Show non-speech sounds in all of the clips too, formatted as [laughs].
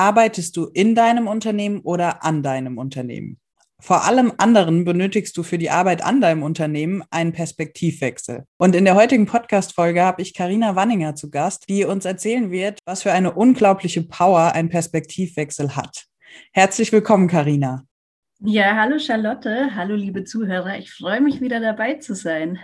Arbeitest du in deinem Unternehmen oder an deinem Unternehmen? Vor allem anderen benötigst du für die Arbeit an deinem Unternehmen einen Perspektivwechsel. Und in der heutigen Podcast-Folge habe ich Karina Wanninger zu Gast, die uns erzählen wird, was für eine unglaubliche Power ein Perspektivwechsel hat. Herzlich willkommen, Karina. Ja, hallo Charlotte, hallo liebe Zuhörer. Ich freue mich wieder dabei zu sein.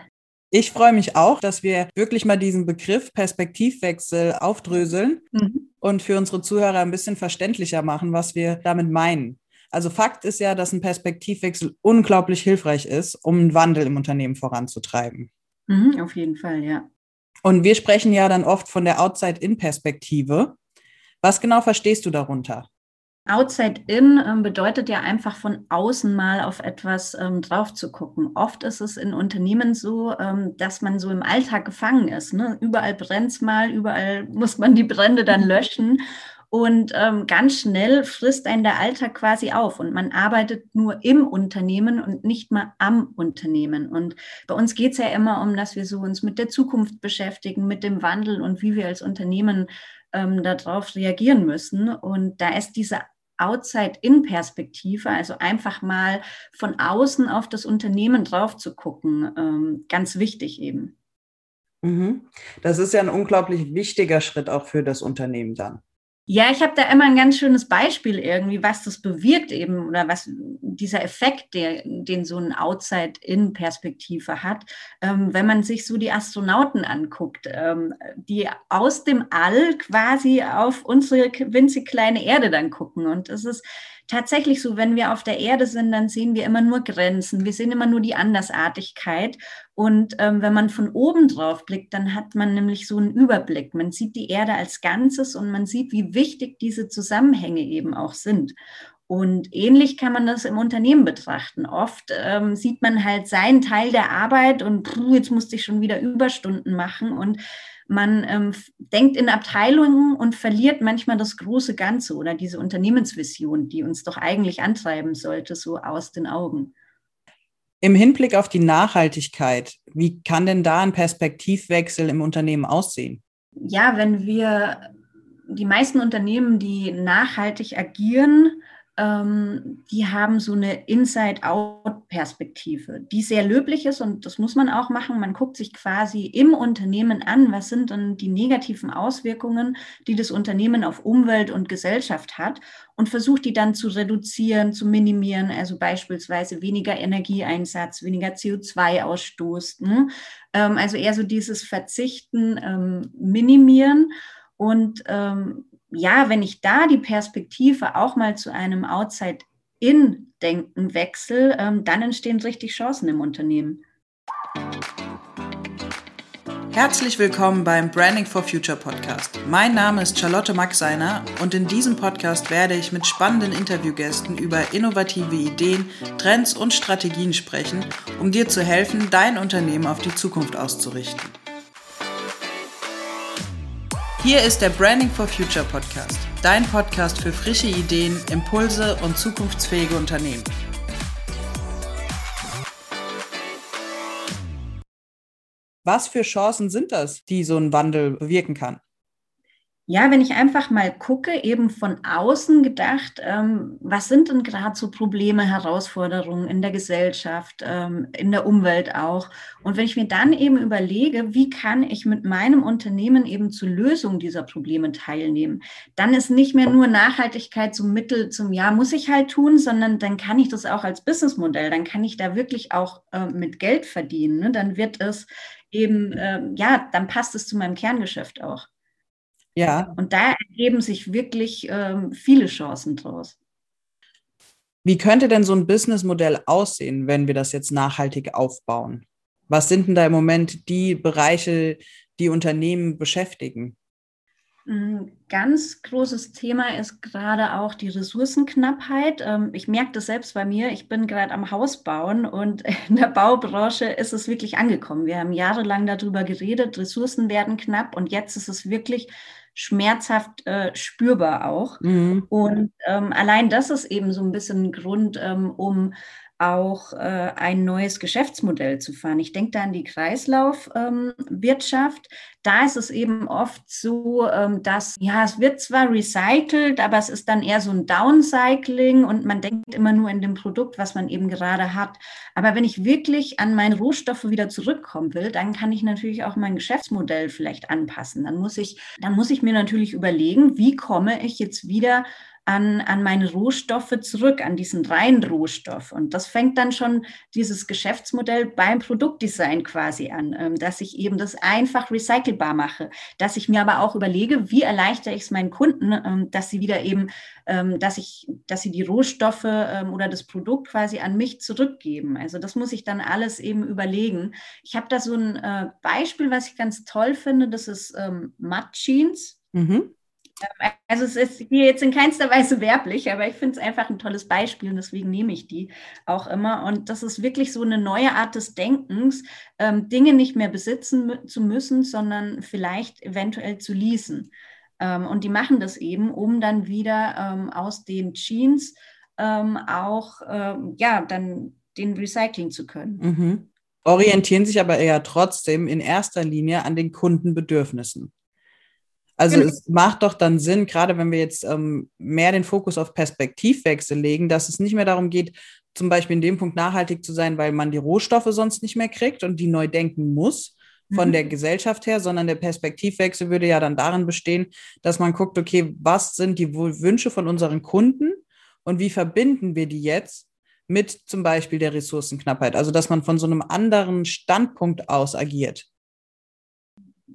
Ich freue mich auch, dass wir wirklich mal diesen Begriff Perspektivwechsel aufdröseln mhm. Und für unsere Zuhörer ein bisschen verständlicher machen, was wir damit meinen. Also Fakt ist ja, dass ein Perspektivwechsel unglaublich hilfreich ist, um einen Wandel im Unternehmen voranzutreiben. Mhm, auf jeden Fall, ja. Und wir sprechen ja dann oft von der Outside-In-Perspektive. Was genau verstehst du darunter? Outside in ähm, bedeutet ja einfach von außen mal auf etwas ähm, drauf zu gucken. Oft ist es in Unternehmen so, ähm, dass man so im Alltag gefangen ist. Ne? Überall brennt es mal, überall muss man die Brände dann mhm. löschen. Und ähm, ganz schnell frisst einen der Alltag quasi auf und man arbeitet nur im Unternehmen und nicht mal am Unternehmen. Und bei uns geht es ja immer um, dass wir so uns mit der Zukunft beschäftigen, mit dem Wandel und wie wir als Unternehmen ähm, darauf reagieren müssen. Und da ist diese Outside-In-Perspektive, also einfach mal von außen auf das Unternehmen drauf zu gucken, ähm, ganz wichtig eben. Mhm. Das ist ja ein unglaublich wichtiger Schritt auch für das Unternehmen dann. Ja, ich habe da immer ein ganz schönes Beispiel irgendwie, was das bewirkt eben oder was dieser Effekt, der, den so ein Outside-In-Perspektive hat, ähm, wenn man sich so die Astronauten anguckt, ähm, die aus dem All quasi auf unsere winzig kleine Erde dann gucken. Und es ist tatsächlich so, wenn wir auf der Erde sind, dann sehen wir immer nur Grenzen, wir sehen immer nur die Andersartigkeit. Und ähm, wenn man von oben drauf blickt, dann hat man nämlich so einen Überblick. Man sieht die Erde als Ganzes und man sieht, wie wichtig diese Zusammenhänge eben auch sind. Und ähnlich kann man das im Unternehmen betrachten. Oft ähm, sieht man halt seinen Teil der Arbeit und puh, jetzt musste ich schon wieder Überstunden machen. Und man ähm, denkt in Abteilungen und verliert manchmal das große Ganze oder diese Unternehmensvision, die uns doch eigentlich antreiben sollte, so aus den Augen. Im Hinblick auf die Nachhaltigkeit, wie kann denn da ein Perspektivwechsel im Unternehmen aussehen? Ja, wenn wir die meisten Unternehmen, die nachhaltig agieren, ähm, die haben so eine Inside-Out-Perspektive, die sehr löblich ist und das muss man auch machen. Man guckt sich quasi im Unternehmen an, was sind dann die negativen Auswirkungen, die das Unternehmen auf Umwelt und Gesellschaft hat und versucht die dann zu reduzieren, zu minimieren, also beispielsweise weniger Energieeinsatz, weniger CO2-Ausstoß. Ne? Ähm, also eher so dieses Verzichten, ähm, minimieren. Und ähm, ja, wenn ich da die Perspektive auch mal zu einem Outside-In-Denken wechsle, ähm, dann entstehen richtig Chancen im Unternehmen. Herzlich willkommen beim Branding for Future Podcast. Mein Name ist Charlotte Maxeiner und in diesem Podcast werde ich mit spannenden Interviewgästen über innovative Ideen, Trends und Strategien sprechen, um dir zu helfen, dein Unternehmen auf die Zukunft auszurichten. Hier ist der Branding for Future Podcast, dein Podcast für frische Ideen, Impulse und zukunftsfähige Unternehmen. Was für Chancen sind das, die so ein Wandel bewirken kann? Ja, wenn ich einfach mal gucke, eben von außen gedacht, ähm, was sind denn gerade so Probleme, Herausforderungen in der Gesellschaft, ähm, in der Umwelt auch? Und wenn ich mir dann eben überlege, wie kann ich mit meinem Unternehmen eben zur Lösung dieser Probleme teilnehmen, dann ist nicht mehr nur Nachhaltigkeit zum Mittel zum Ja, muss ich halt tun, sondern dann kann ich das auch als Businessmodell, dann kann ich da wirklich auch äh, mit Geld verdienen. Ne? Dann wird es eben, äh, ja, dann passt es zu meinem Kerngeschäft auch. Ja. Und da ergeben sich wirklich ähm, viele Chancen draus. Wie könnte denn so ein Businessmodell aussehen, wenn wir das jetzt nachhaltig aufbauen? Was sind denn da im Moment die Bereiche, die Unternehmen beschäftigen? Ein ganz großes Thema ist gerade auch die Ressourcenknappheit. Ähm, ich merke das selbst bei mir. Ich bin gerade am Haus bauen und [laughs] in der Baubranche ist es wirklich angekommen. Wir haben jahrelang darüber geredet, Ressourcen werden knapp und jetzt ist es wirklich schmerzhaft äh, spürbar auch. Mhm. Und ähm, allein das ist eben so ein bisschen ein Grund, ähm, um auch äh, ein neues Geschäftsmodell zu fahren. Ich denke da an die Kreislaufwirtschaft. Ähm, da ist es eben oft so, ähm, dass ja, es wird zwar recycelt, aber es ist dann eher so ein Downcycling und man denkt immer nur in dem Produkt, was man eben gerade hat. Aber wenn ich wirklich an meine Rohstoffe wieder zurückkommen will, dann kann ich natürlich auch mein Geschäftsmodell vielleicht anpassen. Dann muss ich, dann muss ich mir natürlich überlegen, wie komme ich jetzt wieder an, an meine Rohstoffe zurück, an diesen reinen Rohstoff. Und das fängt dann schon dieses Geschäftsmodell beim Produktdesign quasi an, ähm, dass ich eben das einfach recycelbar mache, dass ich mir aber auch überlege, wie erleichtere ich es meinen Kunden, ähm, dass sie wieder eben, ähm, dass ich, dass sie die Rohstoffe oder das Produkt quasi an mich zurückgeben. Also das muss ich dann alles eben überlegen. Ich habe da so ein äh, Beispiel, was ich ganz toll finde, das ist Mud Jeans. Mhm. Also es ist hier jetzt in keinster Weise [laughs] werblich, aber ich finde es einfach ein tolles Beispiel und deswegen nehme ich die auch immer. Und das ist wirklich so eine neue Art des Denkens, ähm, Dinge nicht mehr besitzen zu müssen, sondern vielleicht eventuell zu leasen. Ähm, und die machen das eben, um dann wieder ähm, aus den Jeans ähm, auch ähm, ja dann den recyceln zu können. Mhm. Orientieren sich aber eher trotzdem in erster Linie an den Kundenbedürfnissen. Also genau. es macht doch dann Sinn, gerade wenn wir jetzt ähm, mehr den Fokus auf Perspektivwechsel legen, dass es nicht mehr darum geht, zum Beispiel in dem Punkt nachhaltig zu sein, weil man die Rohstoffe sonst nicht mehr kriegt und die neu denken muss von mhm. der Gesellschaft her, sondern der Perspektivwechsel würde ja dann darin bestehen, dass man guckt, okay, was sind die Wünsche von unseren Kunden und wie verbinden wir die jetzt mit zum Beispiel der Ressourcenknappheit? Also dass man von so einem anderen Standpunkt aus agiert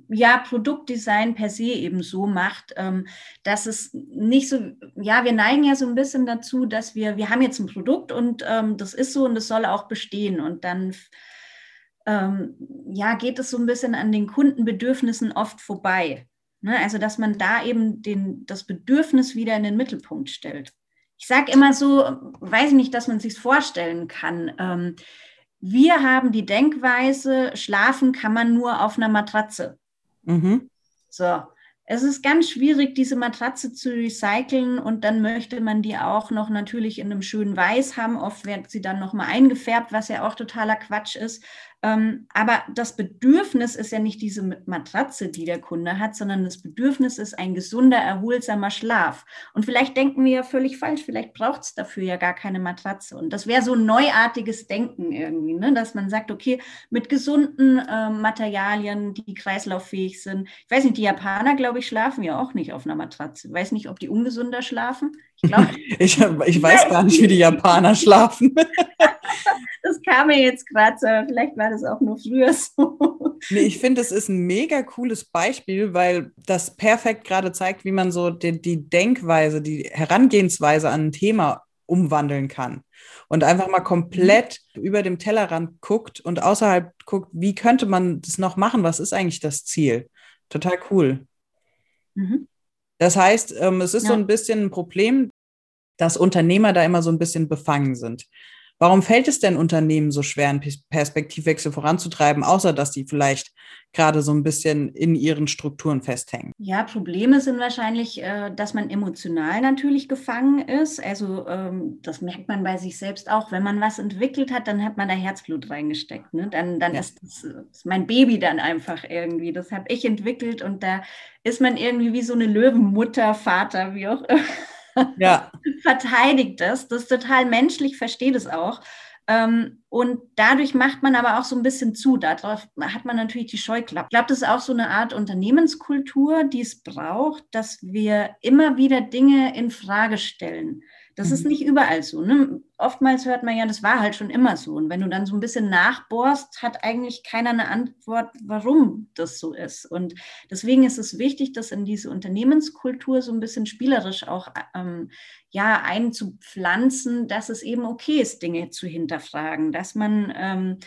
ja, Produktdesign per se eben so macht, ähm, dass es nicht so, ja, wir neigen ja so ein bisschen dazu, dass wir, wir haben jetzt ein Produkt und ähm, das ist so und das soll auch bestehen und dann ähm, ja, geht es so ein bisschen an den Kundenbedürfnissen oft vorbei. Ne? Also, dass man da eben den, das Bedürfnis wieder in den Mittelpunkt stellt. Ich sage immer so, weiß ich nicht, dass man sich vorstellen kann. Ähm, wir haben die Denkweise, schlafen kann man nur auf einer Matratze. Mhm. So, es ist ganz schwierig, diese Matratze zu recyceln und dann möchte man die auch noch natürlich in einem schönen Weiß haben. Oft wird sie dann nochmal eingefärbt, was ja auch totaler Quatsch ist. Ähm, aber das Bedürfnis ist ja nicht diese Matratze, die der Kunde hat, sondern das Bedürfnis ist ein gesunder, erholsamer Schlaf. Und vielleicht denken wir ja völlig falsch, vielleicht braucht es dafür ja gar keine Matratze. Und das wäre so ein neuartiges Denken irgendwie, ne? dass man sagt, okay, mit gesunden äh, Materialien, die kreislauffähig sind. Ich weiß nicht, die Japaner, glaube ich, schlafen ja auch nicht auf einer Matratze. Ich weiß nicht, ob die ungesunder schlafen. Ich, glaub, [laughs] ich, ich weiß gar nicht, wie die Japaner schlafen. [laughs] das kam mir jetzt gerade so, vielleicht war das auch nur früher [laughs] so. Nee, ich finde, es ist ein mega cooles Beispiel, weil das perfekt gerade zeigt, wie man so die, die Denkweise, die Herangehensweise an ein Thema umwandeln kann und einfach mal komplett mhm. über dem Tellerrand guckt und außerhalb guckt, wie könnte man das noch machen? Was ist eigentlich das Ziel? Total cool. Mhm. Das heißt, ähm, es ist ja. so ein bisschen ein Problem, dass Unternehmer da immer so ein bisschen befangen sind. Warum fällt es denn Unternehmen so schwer, einen Perspektivwechsel voranzutreiben, außer dass sie vielleicht gerade so ein bisschen in ihren Strukturen festhängen? Ja, Probleme sind wahrscheinlich, äh, dass man emotional natürlich gefangen ist. Also ähm, das merkt man bei sich selbst auch. Wenn man was entwickelt hat, dann hat man da Herzblut reingesteckt. Ne? Dann, dann ja. ist, das, ist mein Baby dann einfach irgendwie. Das habe ich entwickelt und da ist man irgendwie wie so eine Löwenmutter, Vater, wie auch immer ja. [laughs] verteidigt das. Das ist total menschlich, versteht es auch. Ähm, und dadurch macht man aber auch so ein bisschen zu. Darauf hat man natürlich die Scheuklappe. Ich glaube, das ist auch so eine Art Unternehmenskultur, die es braucht, dass wir immer wieder Dinge in Frage stellen. Das mhm. ist nicht überall so. Ne? Oftmals hört man ja, das war halt schon immer so. Und wenn du dann so ein bisschen nachbohrst, hat eigentlich keiner eine Antwort, warum das so ist. Und deswegen ist es wichtig, das in diese Unternehmenskultur so ein bisschen spielerisch auch ähm, ja, einzupflanzen, dass es eben okay ist, Dinge zu hinterfragen, dass man ähm,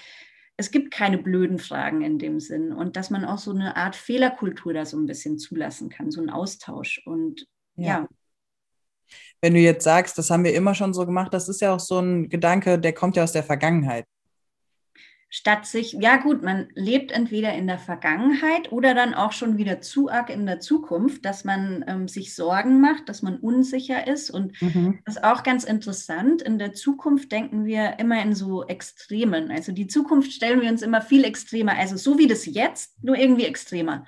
es gibt keine blöden Fragen in dem Sinn und dass man auch so eine Art Fehlerkultur da so ein bisschen zulassen kann, so ein Austausch. Und ja. ja wenn du jetzt sagst, das haben wir immer schon so gemacht, das ist ja auch so ein Gedanke, der kommt ja aus der Vergangenheit. statt sich, ja gut, man lebt entweder in der Vergangenheit oder dann auch schon wieder zu arg in der Zukunft, dass man ähm, sich Sorgen macht, dass man unsicher ist. Und mhm. das ist auch ganz interessant. In der Zukunft denken wir immer in so Extremen. Also die Zukunft stellen wir uns immer viel extremer. Also so wie das jetzt, nur irgendwie extremer.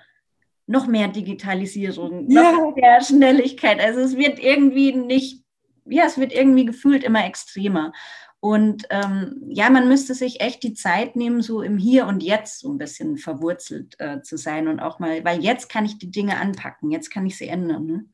Noch mehr Digitalisierung, ja. noch mehr Schnelligkeit. Also es wird irgendwie nicht, ja, es wird irgendwie gefühlt immer extremer. Und ähm, ja, man müsste sich echt die Zeit nehmen, so im Hier und Jetzt so ein bisschen verwurzelt äh, zu sein und auch mal, weil jetzt kann ich die Dinge anpacken, jetzt kann ich sie ändern. Ne?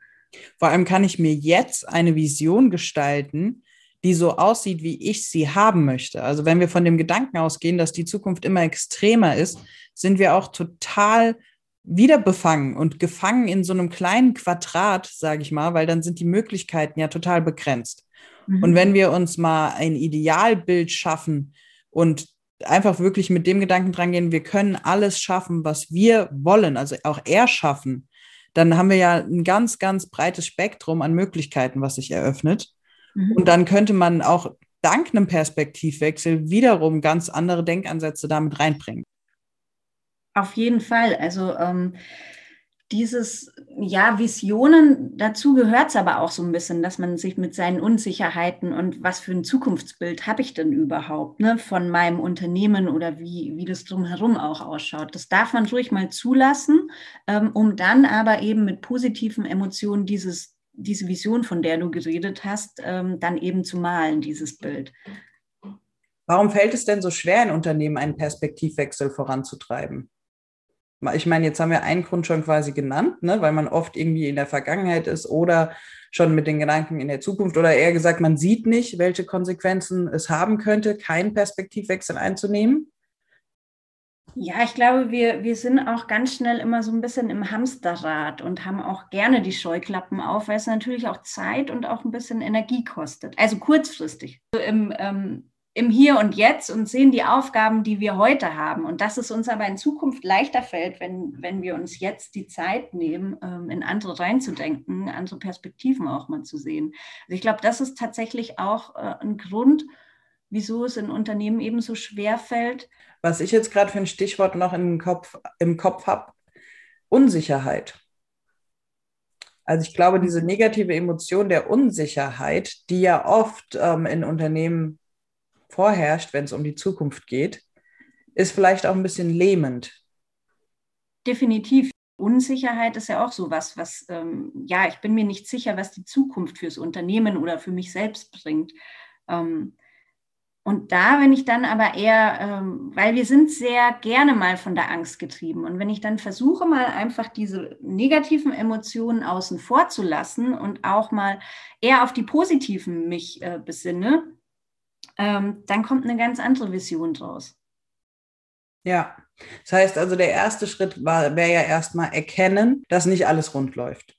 Vor allem kann ich mir jetzt eine Vision gestalten, die so aussieht, wie ich sie haben möchte. Also wenn wir von dem Gedanken ausgehen, dass die Zukunft immer extremer ist, sind wir auch total wieder befangen und gefangen in so einem kleinen Quadrat, sage ich mal, weil dann sind die Möglichkeiten ja total begrenzt. Mhm. Und wenn wir uns mal ein Idealbild schaffen und einfach wirklich mit dem Gedanken dran gehen, wir können alles schaffen, was wir wollen, also auch erschaffen, dann haben wir ja ein ganz, ganz breites Spektrum an Möglichkeiten, was sich eröffnet. Mhm. Und dann könnte man auch dank einem Perspektivwechsel wiederum ganz andere Denkansätze damit reinbringen. Auf jeden Fall. Also ähm, dieses, ja, Visionen, dazu gehört es aber auch so ein bisschen, dass man sich mit seinen Unsicherheiten und was für ein Zukunftsbild habe ich denn überhaupt ne, von meinem Unternehmen oder wie, wie das drumherum auch ausschaut. Das darf man ruhig mal zulassen, ähm, um dann aber eben mit positiven Emotionen dieses, diese Vision, von der du geredet hast, ähm, dann eben zu malen, dieses Bild. Warum fällt es denn so schwer, in Unternehmen einen Perspektivwechsel voranzutreiben? Ich meine, jetzt haben wir einen Grund schon quasi genannt, ne, weil man oft irgendwie in der Vergangenheit ist oder schon mit den Gedanken in der Zukunft oder eher gesagt, man sieht nicht, welche Konsequenzen es haben könnte, keinen Perspektivwechsel einzunehmen. Ja, ich glaube, wir, wir sind auch ganz schnell immer so ein bisschen im Hamsterrad und haben auch gerne die Scheuklappen auf, weil es natürlich auch Zeit und auch ein bisschen Energie kostet. Also kurzfristig. Im ähm, im Hier und Jetzt und sehen die Aufgaben, die wir heute haben. Und dass es uns aber in Zukunft leichter fällt, wenn, wenn wir uns jetzt die Zeit nehmen, ähm, in andere reinzudenken, andere Perspektiven auch mal zu sehen. Also ich glaube, das ist tatsächlich auch äh, ein Grund, wieso es in Unternehmen eben so schwer fällt. Was ich jetzt gerade für ein Stichwort noch im Kopf, im Kopf habe, Unsicherheit. Also ich glaube, diese negative Emotion der Unsicherheit, die ja oft ähm, in Unternehmen vorherrscht, wenn es um die Zukunft geht, ist vielleicht auch ein bisschen lähmend. Definitiv. Unsicherheit ist ja auch so was, was, ähm, ja, ich bin mir nicht sicher, was die Zukunft fürs Unternehmen oder für mich selbst bringt. Ähm, und da, wenn ich dann aber eher, ähm, weil wir sind sehr gerne mal von der Angst getrieben. Und wenn ich dann versuche, mal einfach diese negativen Emotionen außen vor zu lassen und auch mal eher auf die positiven mich äh, besinne, ähm, dann kommt eine ganz andere Vision draus. Ja, das heißt also, der erste Schritt wäre ja erstmal erkennen, dass nicht alles rund läuft.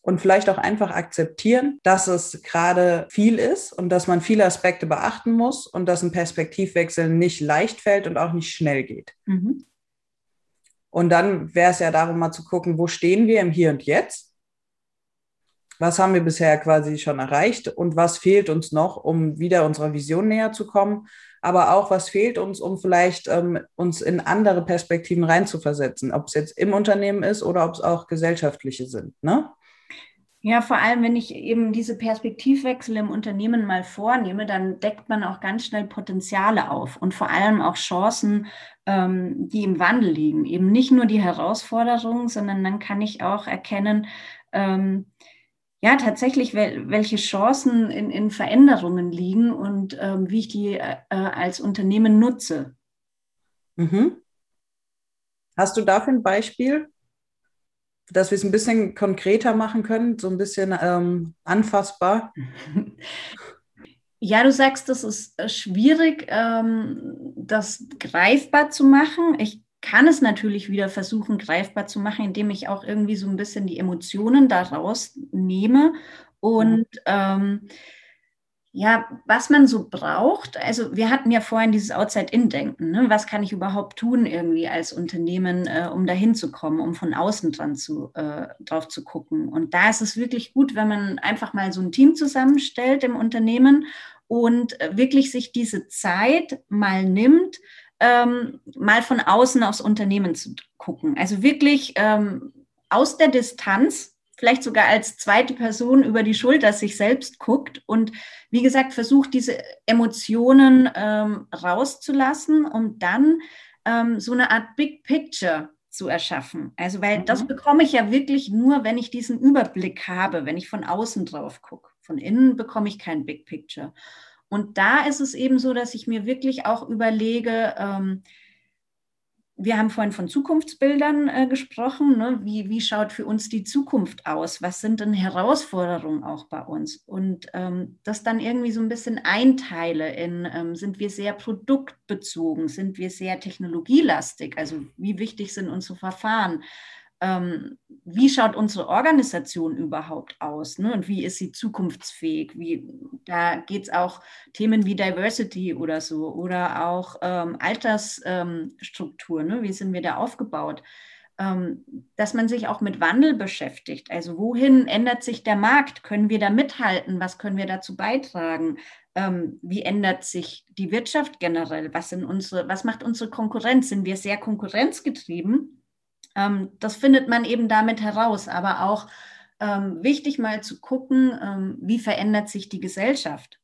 Und vielleicht auch einfach akzeptieren, dass es gerade viel ist und dass man viele Aspekte beachten muss und dass ein Perspektivwechsel nicht leicht fällt und auch nicht schnell geht. Mhm. Und dann wäre es ja darum, mal zu gucken, wo stehen wir im Hier und Jetzt was haben wir bisher quasi schon erreicht und was fehlt uns noch, um wieder unserer Vision näher zu kommen, aber auch was fehlt uns, um vielleicht ähm, uns in andere Perspektiven reinzuversetzen, ob es jetzt im Unternehmen ist oder ob es auch gesellschaftliche sind. Ne? Ja, vor allem, wenn ich eben diese Perspektivwechsel im Unternehmen mal vornehme, dann deckt man auch ganz schnell Potenziale auf und vor allem auch Chancen, ähm, die im Wandel liegen. Eben nicht nur die Herausforderungen, sondern dann kann ich auch erkennen, ähm, ja, tatsächlich, wel welche Chancen in, in Veränderungen liegen und ähm, wie ich die äh, als Unternehmen nutze. Mhm. Hast du dafür ein Beispiel, dass wir es ein bisschen konkreter machen können, so ein bisschen ähm, anfassbar? [laughs] Ja, du sagst, das ist äh, schwierig, ähm, das greifbar zu machen. Ich kann es natürlich wieder versuchen, greifbar zu machen, indem ich auch irgendwie so ein bisschen die Emotionen daraus nehme und ähm, ja, was man so braucht, also wir hatten ja vorhin dieses Outside-In-Denken, ne? was kann ich überhaupt tun irgendwie als Unternehmen, äh, um dahin zu kommen, um von außen dran zu, äh, drauf zu gucken. Und da ist es wirklich gut, wenn man einfach mal so ein Team zusammenstellt im Unternehmen und äh, wirklich sich diese Zeit mal nimmt, ähm, mal von außen aufs Unternehmen zu gucken. Also wirklich ähm, aus der Distanz, vielleicht sogar als zweite Person über die Schulter sich selbst guckt und wie gesagt versucht, diese Emotionen ähm, rauszulassen, um dann ähm, so eine Art Big Picture zu erschaffen. Also, weil mhm. das bekomme ich ja wirklich nur, wenn ich diesen Überblick habe, wenn ich von außen drauf gucke. Von innen bekomme ich kein Big Picture. Und da ist es eben so, dass ich mir wirklich auch überlege, ähm, wir haben vorhin von Zukunftsbildern äh, gesprochen. Ne? Wie, wie schaut für uns die Zukunft aus? Was sind denn Herausforderungen auch bei uns? Und ähm, das dann irgendwie so ein bisschen einteile in, ähm, sind wir sehr produktbezogen? Sind wir sehr technologielastig? Also wie wichtig sind unsere Verfahren? Ähm, wie schaut unsere Organisation überhaupt aus ne? und wie ist sie zukunftsfähig? Wie, da geht es auch Themen wie Diversity oder so oder auch ähm, Altersstruktur, ne? wie sind wir da aufgebaut? Ähm, dass man sich auch mit Wandel beschäftigt. Also wohin ändert sich der Markt? Können wir da mithalten? Was können wir dazu beitragen? Ähm, wie ändert sich die Wirtschaft generell? Was, sind unsere, was macht unsere Konkurrenz? Sind wir sehr konkurrenzgetrieben? Ähm, das findet man eben damit heraus, aber auch ähm, wichtig mal zu gucken, ähm, wie verändert sich die Gesellschaft.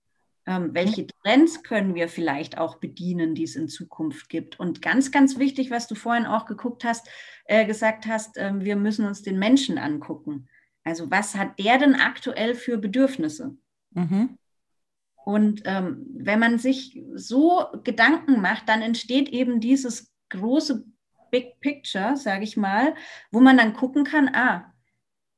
Welche Trends können wir vielleicht auch bedienen, die es in Zukunft gibt? Und ganz, ganz wichtig, was du vorhin auch geguckt hast, äh, gesagt hast, wir müssen uns den Menschen angucken. Also was hat der denn aktuell für Bedürfnisse? Mhm. Und ähm, wenn man sich so Gedanken macht, dann entsteht eben dieses große Big Picture, sage ich mal, wo man dann gucken kann, ah,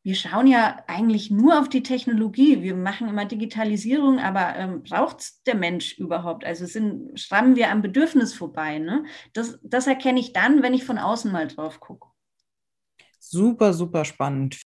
wir schauen ja eigentlich nur auf die Technologie. Wir machen immer Digitalisierung, aber ähm, braucht es der Mensch überhaupt? Also sind, schrammen wir am Bedürfnis vorbei. Ne? Das, das erkenne ich dann, wenn ich von außen mal drauf gucke. Super, super spannend.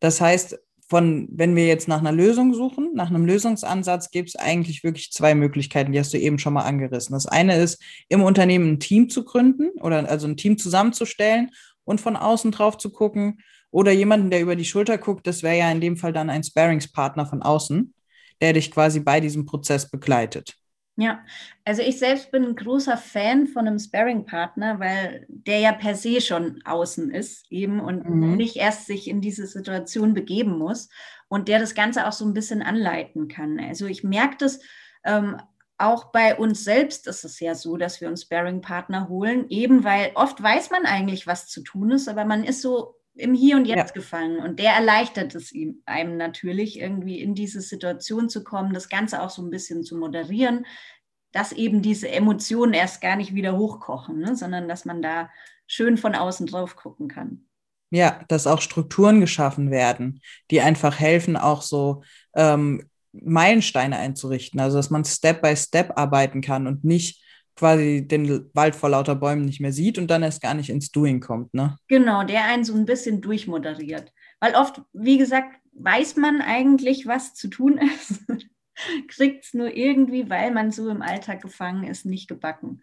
Das heißt, von, wenn wir jetzt nach einer Lösung suchen, nach einem Lösungsansatz, gibt es eigentlich wirklich zwei Möglichkeiten, die hast du eben schon mal angerissen. Das eine ist, im Unternehmen ein Team zu gründen oder also ein Team zusammenzustellen und von außen drauf zu gucken oder jemanden, der über die Schulter guckt, das wäre ja in dem Fall dann ein Sparingspartner von außen, der dich quasi bei diesem Prozess begleitet. Ja, also ich selbst bin ein großer Fan von einem Sparring-Partner, weil der ja per se schon außen ist eben und mhm. nicht erst sich in diese Situation begeben muss und der das Ganze auch so ein bisschen anleiten kann. Also ich merke das ähm, auch bei uns selbst ist es ja so, dass wir uns Sparring-Partner holen, eben weil oft weiß man eigentlich, was zu tun ist, aber man ist so im Hier und Jetzt ja. gefangen. Und der erleichtert es ihm, einem natürlich, irgendwie in diese Situation zu kommen, das Ganze auch so ein bisschen zu moderieren, dass eben diese Emotionen erst gar nicht wieder hochkochen, ne? sondern dass man da schön von außen drauf gucken kann. Ja, dass auch Strukturen geschaffen werden, die einfach helfen, auch so ähm, Meilensteine einzurichten. Also dass man Step by Step arbeiten kann und nicht quasi den Wald vor lauter Bäumen nicht mehr sieht und dann erst gar nicht ins Doing kommt, ne? Genau, der einen so ein bisschen durchmoderiert. Weil oft, wie gesagt, weiß man eigentlich, was zu tun [laughs] ist, kriegt es nur irgendwie, weil man so im Alltag gefangen ist, nicht gebacken.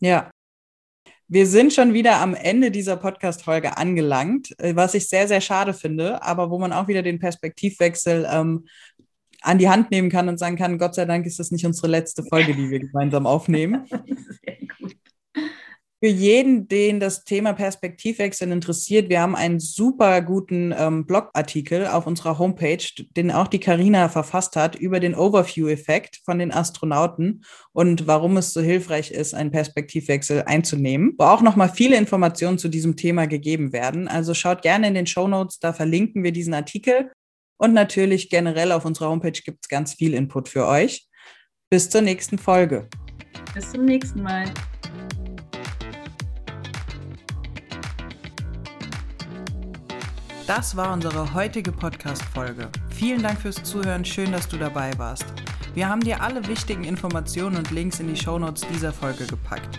Ja. Wir sind schon wieder am Ende dieser Podcast-Folge angelangt, äh, was ich sehr, sehr schade finde, aber wo man auch wieder den Perspektivwechsel ähm, an die Hand nehmen kann und sagen kann, Gott sei Dank ist das nicht unsere letzte Folge, die wir gemeinsam aufnehmen. [laughs] Sehr gut. Für jeden, den das Thema Perspektivwechsel interessiert, wir haben einen super guten ähm, Blogartikel auf unserer Homepage, den auch die Karina verfasst hat, über den Overview-Effekt von den Astronauten und warum es so hilfreich ist, einen Perspektivwechsel einzunehmen, wo auch nochmal viele Informationen zu diesem Thema gegeben werden. Also schaut gerne in den Show Notes, da verlinken wir diesen Artikel. Und natürlich generell auf unserer Homepage gibt es ganz viel Input für euch. Bis zur nächsten Folge. Bis zum nächsten Mal. Das war unsere heutige Podcast-Folge. Vielen Dank fürs Zuhören. Schön, dass du dabei warst. Wir haben dir alle wichtigen Informationen und Links in die Shownotes dieser Folge gepackt.